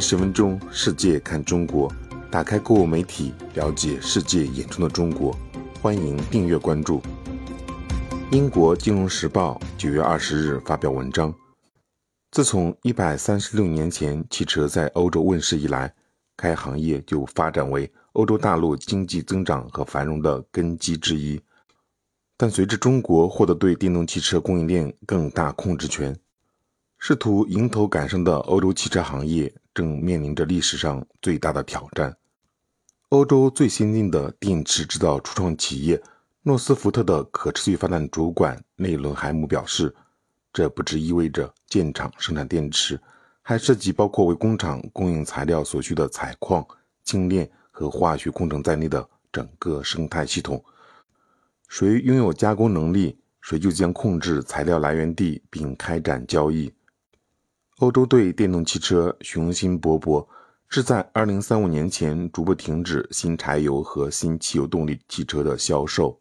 十分钟，世界看中国。打开购物媒体，了解世界眼中的中国。欢迎订阅关注。英国金融时报九月二十日发表文章：自从一百三十六年前汽车在欧洲问世以来，该行业就发展为欧洲大陆经济增长和繁荣的根基之一。但随着中国获得对电动汽车供应链更大控制权，试图迎头赶上的欧洲汽车行业正面临着历史上最大的挑战。欧洲最先进的电池制造初创企业诺斯福特的可持续发展主管内伦海姆表示：“这不只意味着建厂生产电池，还涉及包括为工厂供应材料所需的采矿、精炼和化学工程在内的整个生态系统。谁拥有加工能力，谁就将控制材料来源地并开展交易。”欧洲对电动汽车雄心勃勃，志在2035年前逐步停止新柴油和新汽油动力汽车的销售。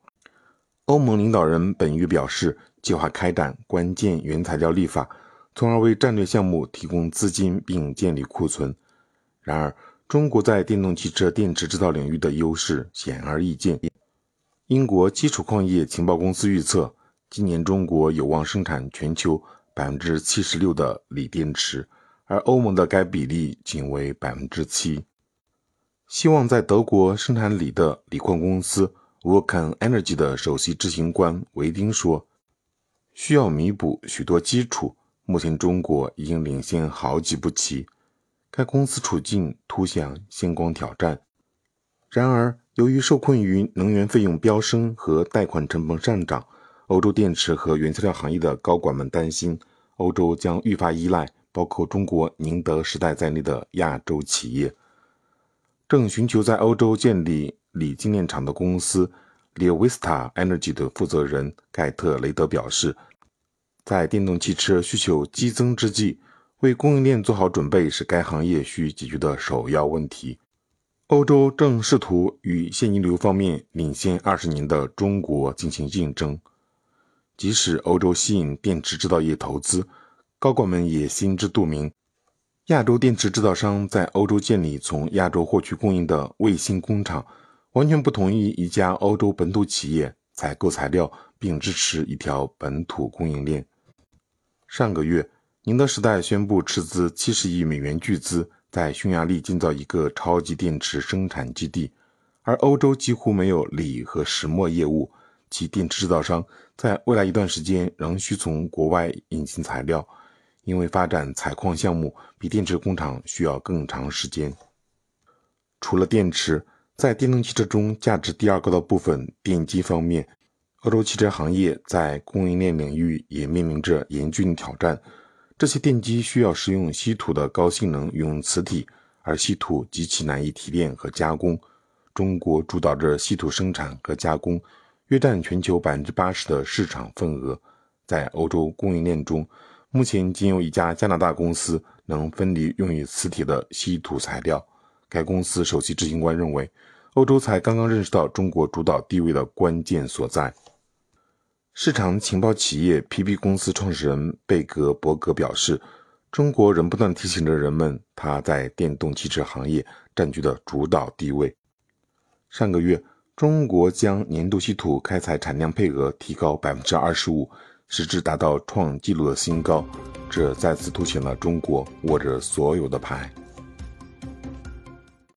欧盟领导人本月表示，计划开展关键原材料立法，从而为战略项目提供资金并建立库存。然而，中国在电动汽车电池制造领域的优势显而易见。英国基础矿业情报公司预测，今年中国有望生产全球。百分之七十六的锂电池，而欧盟的该比例仅为百分之七。希望在德国生产锂的锂矿公司 Volcan Energy 的首席执行官维丁说：“需要弥补许多基础，目前中国已经领先好几步棋。该公司处境突显星光挑战。然而，由于受困于能源费用飙升和贷款成本上涨。”欧洲电池和原材料行业的高管们担心，欧洲将愈发依赖包括中国宁德时代在内的亚洲企业。正寻求在欧洲建立锂精炼厂的公司 Leovista Energy 的负责人盖特雷德表示，在电动汽车需求激增之际，为供应链做好准备是该行业需解决的首要问题。欧洲正试图与现金流方面领先二十年的中国进行竞争。即使欧洲吸引电池制造业投资，高管们也心知肚明，亚洲电池制造商在欧洲建立从亚洲获取供应的卫星工厂，完全不同于一家欧洲本土企业采购材料并支持一条本土供应链。上个月，宁德时代宣布斥资七十亿美元巨资在匈牙利建造一个超级电池生产基地，而欧洲几乎没有锂和石墨业务。其电池制造商在未来一段时间仍需从国外引进材料，因为发展采矿项目比电池工厂需要更长时间。除了电池，在电动汽车中价值第二高的部分电机方面，欧洲汽车行业在供应链领域也面临着严峻挑战。这些电机需要使用稀土的高性能永磁体，而稀土极其难以提炼和加工。中国主导着稀土生产和加工。约占全球百分之八十的市场份额，在欧洲供应链中，目前仅有一家加拿大公司能分离用于磁铁的稀土材料。该公司首席执行官认为，欧洲才刚刚认识到中国主导地位的关键所在。市场情报企业 PP 公司创始人贝格伯格表示：“中国仍不断提醒着人们，它在电动汽车行业占据的主导地位。”上个月。中国将年度稀土开采产量配额提高百分之二十五，使之达到创纪录的新高，这再次凸显了中国握着所有的牌。